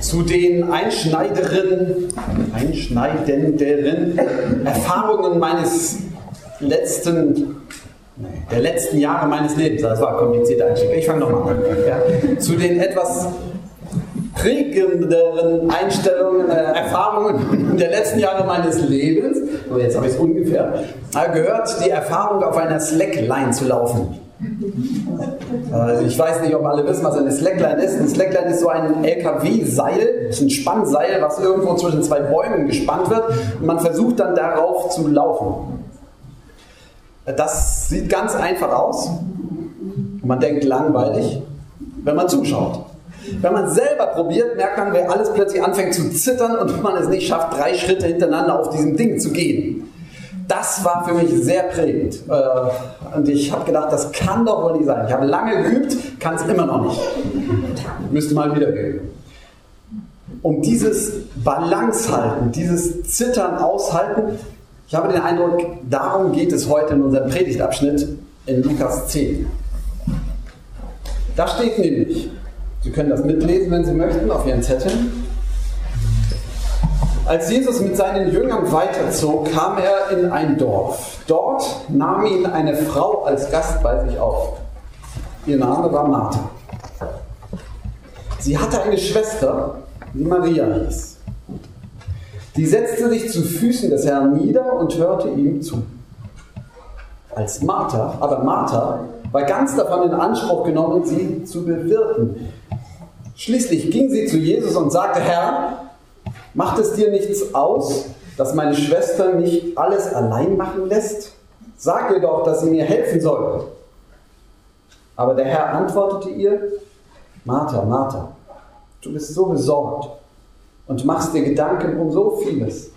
zu den einschneideren, einschneidenderen Erfahrungen meines letzten, der letzten Jahre meines Lebens. Das war ein komplizierter Einstieg. Ich fange nochmal an. Ja. Zu den etwas prägenderen Einstellungen, äh, Erfahrungen der letzten Jahre meines Lebens, jetzt habe ich es ungefähr, gehört die Erfahrung, auf einer Slackline zu laufen. Also ich weiß nicht, ob alle wissen, was eine Slackline ist. Ein Slackline ist so ein LKW-Seil, ein Spannseil, was irgendwo zwischen zwei Bäumen gespannt wird und man versucht dann darauf zu laufen. Das sieht ganz einfach aus und man denkt langweilig, wenn man zuschaut. Wenn man selber probiert, merkt man, wer alles plötzlich anfängt zu zittern und man es nicht schafft, drei Schritte hintereinander auf diesem Ding zu gehen. Das war für mich sehr prägend. Äh, und ich habe gedacht, das kann doch wohl nicht sein. Ich habe lange geübt, kann es immer noch nicht. Müsste mal wieder üben. Um dieses Balance halten, dieses Zittern aushalten, ich habe den Eindruck, darum geht es heute in unserem Predigtabschnitt in Lukas 10. Da steht nämlich, Sie können das mitlesen, wenn Sie möchten, auf Ihren Zetteln. Als Jesus mit seinen Jüngern weiterzog, kam er in ein Dorf. Dort nahm ihn eine Frau als Gast bei sich auf. Ihr Name war Martha. Sie hatte eine Schwester, die Maria hieß. Die setzte sich zu Füßen des Herrn nieder und hörte ihm zu. Als Martha, aber Martha war ganz davon in Anspruch genommen, sie zu bewirten. Schließlich ging sie zu Jesus und sagte, Herr, macht es dir nichts aus, dass meine Schwester mich alles allein machen lässt? Sag ihr doch, dass sie mir helfen soll. Aber der Herr antwortete ihr, Martha, Martha, du bist so besorgt und machst dir Gedanken um so vieles.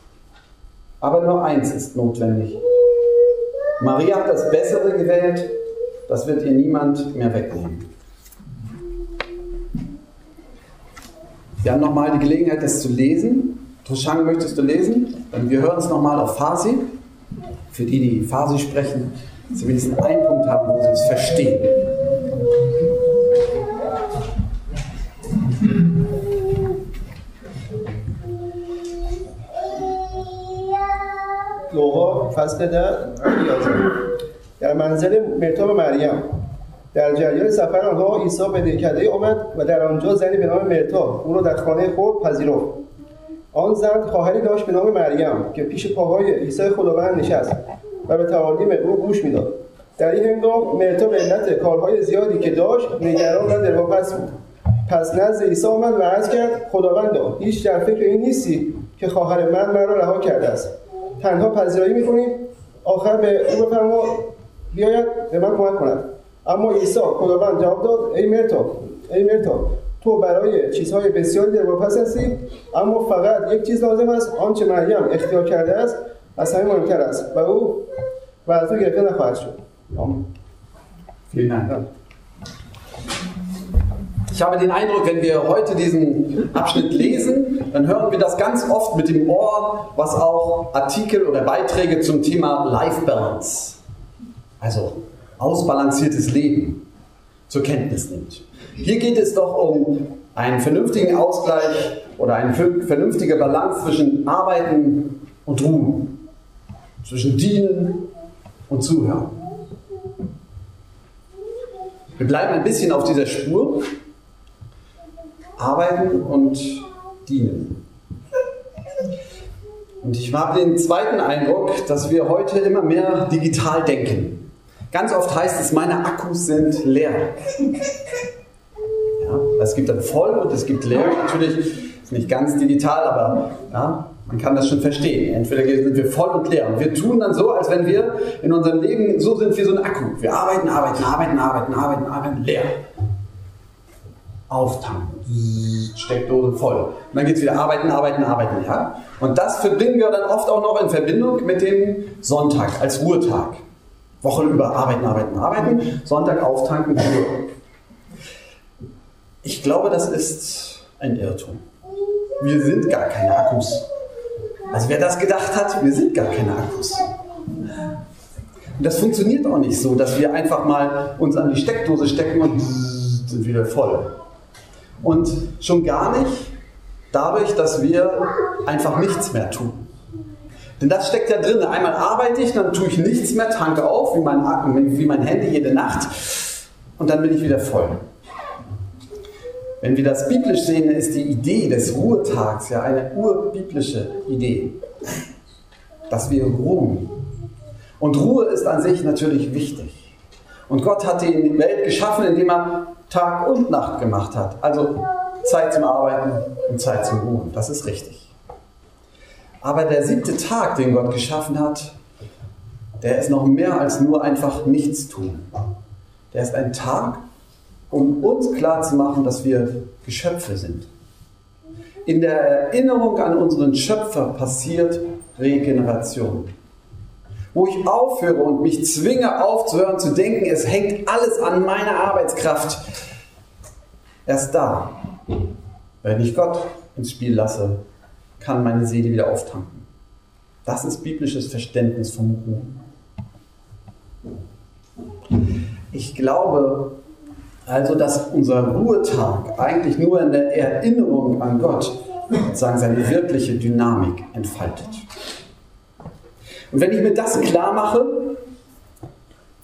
Aber nur eins ist notwendig. Maria hat das Bessere gewählt, das wird ihr niemand mehr wegnehmen. Wir haben nochmal die Gelegenheit, das zu lesen. Toshang, möchtest du lesen? Wir hören es nochmal auf Farsi. Für die, die Farsi sprechen, zumindest einen Punkt haben, wo sie es verstehen. لوقا فصل در در منزل مرتاب مریم در جریان سفر آنها عیسی به دهکده آمد و در آنجا زنی به نام مرتا او را در خانه خود پذیرفت. آن زن خواهری داشت به نام مریم که پیش پاهای عیسی خداوند نشست و به تعالیم او گوش می‌داد. در این هنگام مرتا به علت کارهای زیادی که داشت نگران و دلواپس بود. پس نزد عیسی آمد و عرض کرد خداوندا هیچ در فکر این نیستی که خواهر من مرا رها کرده است. تنها پذیرایی می‌کنید آخر به او بفرما بیاید به من کمک کند. اما عیسی خداوند جواب داد ای مرتا ای مرتا تو برای چیزهای بسیاری در واپس هستی اما فقط یک چیز لازم است آنچه مریم اختیار کرده است از همه مهمتر است و او و از او گرفته نخواهد شد Vielen Dank. Ich habe den Eindruck, wenn wir heute diesen Abschnitt lesen, dann hören wir das ganz oft mit dem Ohr, was auch Artikel oder Beiträge zum Thema Life Balance, also ausbalanciertes Leben, zur Kenntnis nimmt. Hier geht es doch um einen vernünftigen Ausgleich oder eine vernünftige Balance zwischen Arbeiten und Ruhen, zwischen Dienen und Zuhören. Wir bleiben ein bisschen auf dieser Spur arbeiten und dienen. Und ich habe den zweiten Eindruck, dass wir heute immer mehr digital denken. Ganz oft heißt es, meine Akkus sind leer. Ja, es gibt dann voll und es gibt leer. Natürlich ist nicht ganz digital, aber ja, man kann das schon verstehen. Entweder sind wir voll und leer. Und wir tun dann so, als wenn wir in unserem Leben, so sind wie so ein Akku. Wir arbeiten, arbeiten, arbeiten, arbeiten, arbeiten, arbeiten, leer auftanken. Steckdose voll. Und dann geht es wieder arbeiten, arbeiten, arbeiten. Ja? Und das verbringen wir dann oft auch noch in Verbindung mit dem Sonntag als Ruhetag. Woche über arbeiten, arbeiten, arbeiten. Sonntag auftanken. Ich glaube, das ist ein Irrtum. Wir sind gar keine Akkus. Also wer das gedacht hat, wir sind gar keine Akkus. Und das funktioniert auch nicht so, dass wir einfach mal uns an die Steckdose stecken und sind wieder voll. Und schon gar nicht, Dadurch, dass wir einfach nichts mehr tun. Denn das steckt ja drin. Einmal arbeite ich, dann tue ich nichts mehr, tanke auf, wie mein, wie mein Handy jede Nacht, und dann bin ich wieder voll. Wenn wir das biblisch sehen, ist die Idee des Ruhetags ja eine urbiblische Idee, dass wir ruhen. Und Ruhe ist an sich natürlich wichtig. Und Gott hat die Welt geschaffen, indem er Tag und Nacht gemacht hat. Also Zeit zum Arbeiten und Zeit zum Ruhen. Das ist richtig. Aber der siebte Tag, den Gott geschaffen hat, der ist noch mehr als nur einfach nichts tun. Der ist ein Tag, um uns klarzumachen, dass wir Geschöpfe sind. In der Erinnerung an unseren Schöpfer passiert Regeneration. Wo ich aufhöre und mich zwinge aufzuhören zu denken, es hängt alles an meiner Arbeitskraft. Erst da, wenn ich Gott ins Spiel lasse, kann meine Seele wieder auftanken. Das ist biblisches Verständnis vom Ruhen. Ich glaube also, dass unser Ruhetag eigentlich nur in der Erinnerung an Gott sozusagen seine wirkliche Dynamik entfaltet. Und wenn ich mir das klar mache,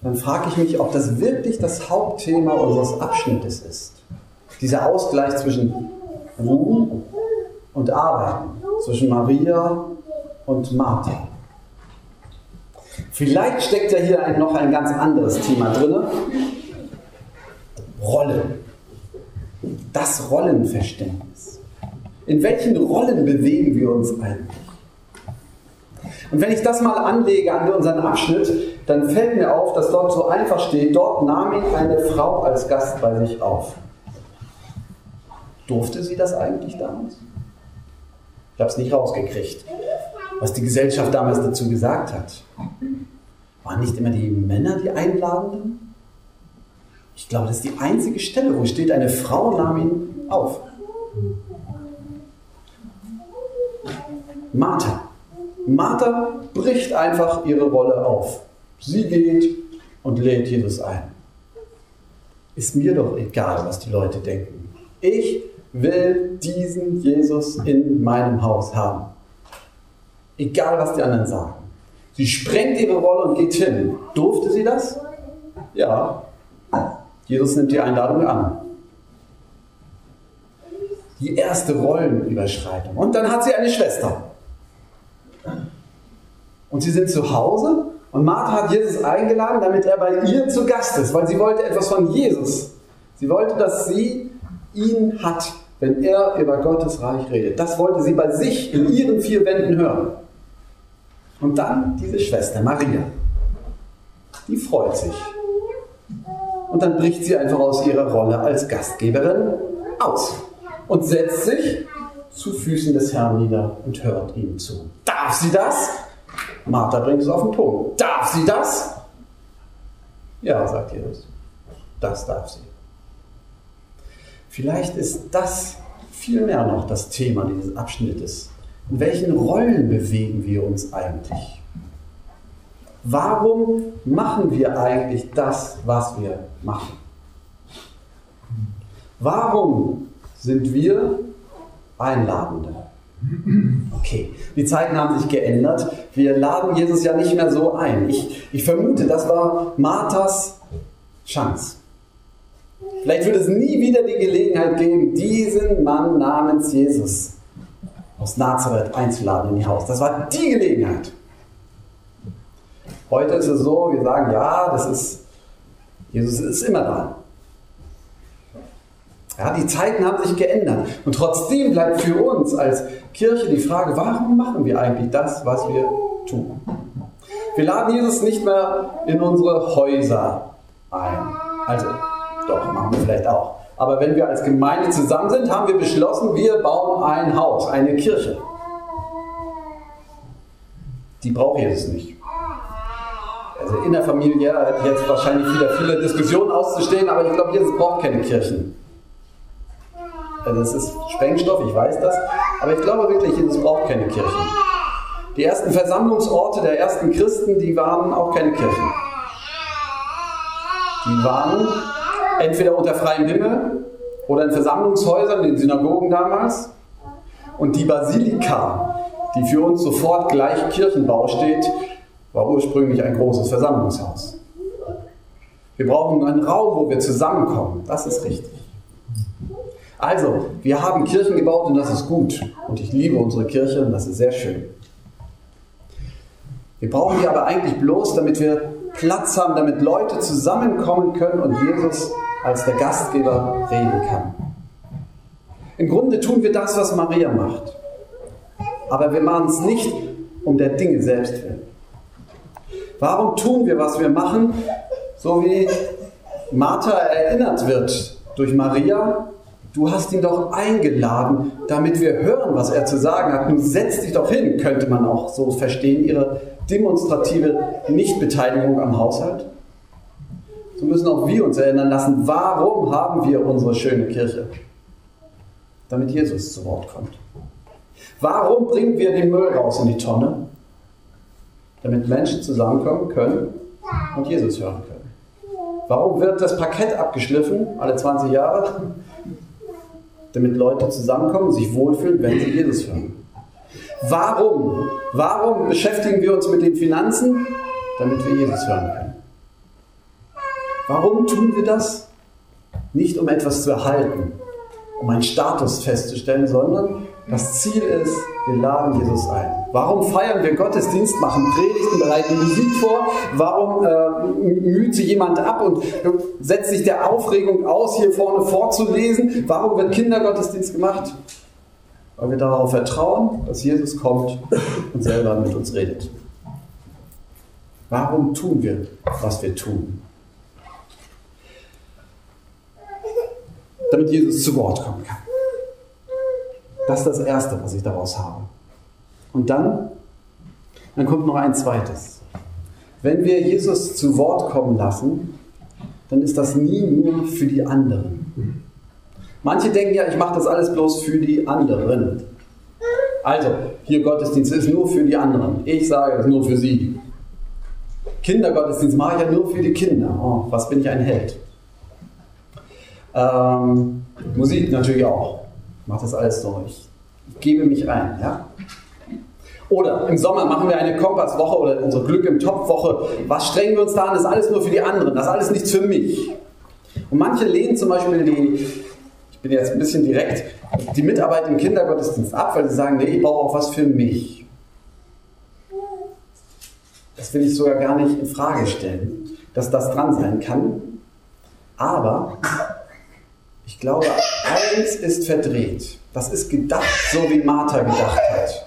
dann frage ich mich, ob das wirklich das Hauptthema unseres Abschnittes ist. Dieser Ausgleich zwischen Ruhen und Arbeiten, zwischen Maria und Martha. Vielleicht steckt ja hier ein, noch ein ganz anderes Thema drin. Rollen. Das Rollenverständnis. In welchen Rollen bewegen wir uns eigentlich? Und wenn ich das mal anlege an unseren Abschnitt, dann fällt mir auf, dass dort so einfach steht, dort nahm ihn eine Frau als Gast bei sich auf. Durfte sie das eigentlich damals? Ich habe es nicht rausgekriegt, was die Gesellschaft damals dazu gesagt hat. Waren nicht immer die Männer die Einladenden? Ich glaube, das ist die einzige Stelle, wo steht, eine Frau nahm ihn auf. Martha. Martha bricht einfach ihre Rolle auf. Sie geht und lädt Jesus ein. Ist mir doch egal, was die Leute denken. Ich will diesen Jesus in meinem Haus haben. Egal, was die anderen sagen. Sie sprengt ihre Rolle und geht hin. Durfte sie das? Ja. Jesus nimmt die Einladung an. Die erste Rollenüberschreitung. Und dann hat sie eine Schwester. Und sie sind zu Hause und Martha hat Jesus eingeladen, damit er bei ihr zu Gast ist, weil sie wollte etwas von Jesus. Sie wollte, dass sie ihn hat, wenn er über Gottes Reich redet. Das wollte sie bei sich in ihren vier Wänden hören. Und dann diese Schwester Maria. Die freut sich. Und dann bricht sie einfach aus ihrer Rolle als Gastgeberin aus und setzt sich zu Füßen des Herrn nieder und hört ihm zu. Darf sie das? Martha bringt es auf den Punkt. Darf sie das? Ja, sagt Jesus. Das darf sie. Vielleicht ist das vielmehr noch das Thema dieses Abschnittes. In welchen Rollen bewegen wir uns eigentlich? Warum machen wir eigentlich das, was wir machen? Warum sind wir Einladende? Okay, die Zeiten haben sich geändert. Wir laden Jesus ja nicht mehr so ein. Ich, ich vermute, das war Marthas Chance. Vielleicht wird es nie wieder die Gelegenheit geben, diesen Mann namens Jesus aus Nazareth einzuladen in ihr Haus. Das war die Gelegenheit. Heute ist es so, wir sagen, ja, das ist, Jesus ist immer da. Ja, die Zeiten haben sich geändert. Und trotzdem bleibt für uns als Kirche die Frage, warum machen wir eigentlich das, was wir tun? Wir laden Jesus nicht mehr in unsere Häuser ein. Also, doch, machen wir vielleicht auch. Aber wenn wir als Gemeinde zusammen sind, haben wir beschlossen, wir bauen ein Haus, eine Kirche. Die braucht Jesus nicht. Also in der Familie hat jetzt wahrscheinlich wieder viele Diskussionen auszustehen, aber ich glaube, Jesus braucht keine Kirchen. Also das ist Sprengstoff, ich weiß das, aber ich glaube wirklich, Jesus braucht keine Kirchen. Die ersten Versammlungsorte der ersten Christen, die waren auch keine Kirchen. Die waren entweder unter freiem Himmel oder in Versammlungshäusern, in Synagogen damals. Und die Basilika, die für uns sofort gleich Kirchenbau steht, war ursprünglich ein großes Versammlungshaus. Wir brauchen einen Raum, wo wir zusammenkommen. Das ist richtig. Also, wir haben Kirchen gebaut und das ist gut. Und ich liebe unsere Kirche und das ist sehr schön. Wir brauchen die aber eigentlich bloß, damit wir Platz haben, damit Leute zusammenkommen können und Jesus als der Gastgeber reden kann. Im Grunde tun wir das, was Maria macht. Aber wir machen es nicht um der Dinge selbst willen. Warum tun wir, was wir machen, so wie Martha erinnert wird durch Maria? Du hast ihn doch eingeladen, damit wir hören, was er zu sagen hat. Nun setz dich doch hin, könnte man auch so verstehen, ihre demonstrative Nichtbeteiligung am Haushalt. So müssen auch wir uns erinnern lassen, warum haben wir unsere schöne Kirche? Damit Jesus zu Wort kommt. Warum bringen wir den Müll raus in die Tonne? Damit Menschen zusammenkommen können und Jesus hören können. Warum wird das Parkett abgeschliffen alle 20 Jahre? Damit Leute zusammenkommen und sich wohlfühlen, wenn sie Jesus hören. Warum? Warum beschäftigen wir uns mit den Finanzen? Damit wir Jesus hören können. Warum tun wir das? Nicht um etwas zu erhalten, um einen Status festzustellen, sondern das Ziel ist, wir laden Jesus ein. Warum feiern wir Gottesdienst, machen Predigten, bereiten Musik vor? Warum äh, müht sich jemand ab und setzt sich der Aufregung aus, hier vorne vorzulesen? Warum wird Kindergottesdienst gemacht? Weil wir darauf vertrauen, dass Jesus kommt und selber mit uns redet. Warum tun wir, was wir tun? Damit Jesus zu Wort kommen kann. Das ist das Erste, was ich daraus habe. Und dann, dann kommt noch ein zweites. Wenn wir Jesus zu Wort kommen lassen, dann ist das nie nur für die anderen. Manche denken ja, ich mache das alles bloß für die anderen. Also, hier Gottesdienst ist nur für die anderen. Ich sage es nur für sie. Kindergottesdienst mache ich ja nur für die Kinder. Oh, was bin ich ein Held. Ähm, Musik natürlich auch mache das alles durch. Ich gebe mich ein. Ja? Oder im Sommer machen wir eine Kompasswoche oder unsere Glück im Topf-Woche. Was strengen wir uns da an? Das ist alles nur für die anderen. Das ist alles nichts für mich. Und manche lehnen zum Beispiel die, ich bin jetzt ein bisschen direkt, die Mitarbeit im Kindergottesdienst ab, weil sie sagen, nee, ich brauche auch was für mich. Das will ich sogar gar nicht in Frage stellen, dass das dran sein kann. Aber ich glaube, eins ist verdreht. Das ist gedacht, so wie Martha gedacht hat.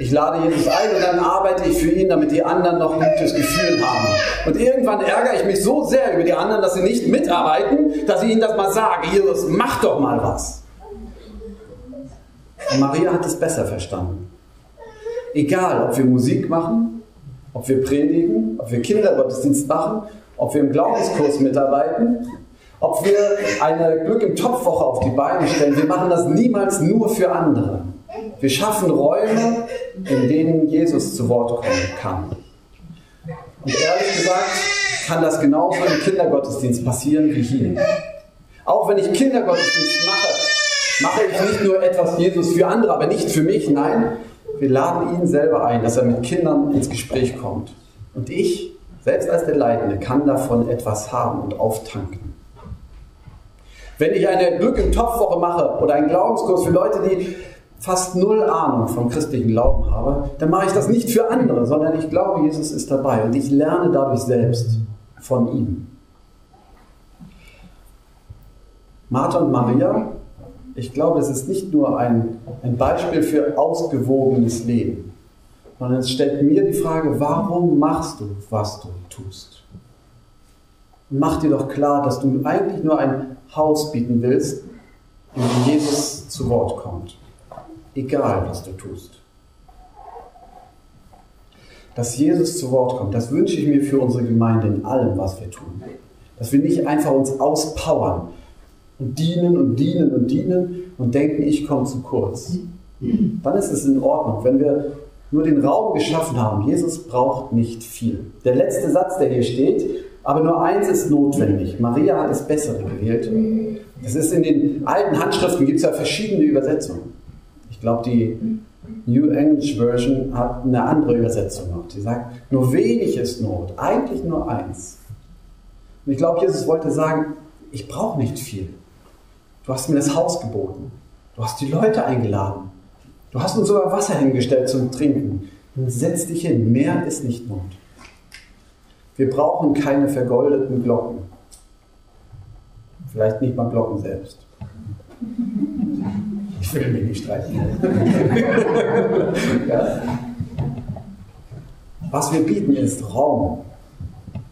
Ich lade Jesus ein und dann arbeite ich für ihn, damit die anderen noch ein gutes Gefühl haben. Und irgendwann ärgere ich mich so sehr über die anderen, dass sie nicht mitarbeiten, dass ich ihnen das mal sage. Jesus, mach doch mal was. Und Maria hat es besser verstanden. Egal, ob wir Musik machen, ob wir predigen, ob wir Kindergottesdienst machen, ob wir im Glaubenskurs mitarbeiten, ob wir eine Glück im Topfwoche auf die Beine stellen, wir machen das niemals nur für andere. Wir schaffen Räume, in denen Jesus zu Wort kommen kann. Und ehrlich gesagt kann das genauso im Kindergottesdienst passieren wie hier. Auch wenn ich Kindergottesdienst mache, mache ich nicht nur etwas Jesus für andere, aber nicht für mich. Nein, wir laden ihn selber ein, dass er mit Kindern ins Gespräch kommt. Und ich, selbst als der Leitende, kann davon etwas haben und auftanken. Wenn ich eine Glück im Topfwoche mache oder einen Glaubenskurs für Leute, die fast null Ahnung vom christlichen Glauben haben, dann mache ich das nicht für andere, sondern ich glaube, Jesus ist dabei und ich lerne dadurch selbst von ihm. Martha und Maria, ich glaube, das ist nicht nur ein, ein Beispiel für ausgewogenes Leben, sondern es stellt mir die Frage, warum machst du, was du tust? Mach dir doch klar, dass du eigentlich nur ein Haus bieten willst, in dem Jesus zu Wort kommt. Egal, was du tust. Dass Jesus zu Wort kommt, das wünsche ich mir für unsere Gemeinde in allem, was wir tun. Dass wir nicht einfach uns auspowern und dienen und dienen und dienen und denken, ich komme zu kurz. Dann ist es in Ordnung, wenn wir nur den Raum geschaffen haben. Jesus braucht nicht viel. Der letzte Satz, der hier steht, aber nur eins ist notwendig. Maria hat das Bessere gewählt. Das ist in den alten Handschriften, gibt es ja verschiedene Übersetzungen. Ich glaube, die New English Version hat eine andere Übersetzung noch. Die sagt, nur wenig ist Not, eigentlich nur eins. Und ich glaube, Jesus wollte sagen, ich brauche nicht viel. Du hast mir das Haus geboten. Du hast die Leute eingeladen. Du hast uns sogar Wasser hingestellt zum Trinken. Setz dich hin, mehr ist nicht Not. Wir brauchen keine vergoldeten Glocken. Vielleicht nicht mal Glocken selbst. Ich will mich nicht streiten. ja. Was wir bieten, ist Raum,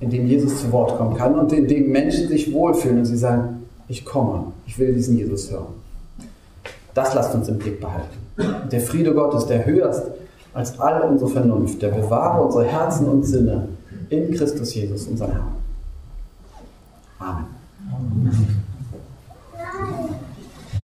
in dem Jesus zu Wort kommen kann und in dem Menschen sich wohlfühlen und sie sagen, ich komme, ich will diesen Jesus hören. Das lasst uns im Blick behalten. Der Friede Gottes, der höher ist als all unsere Vernunft, der bewahre unsere Herzen und Sinne in Christus Jesus, unser Herrn. Amen. Amen.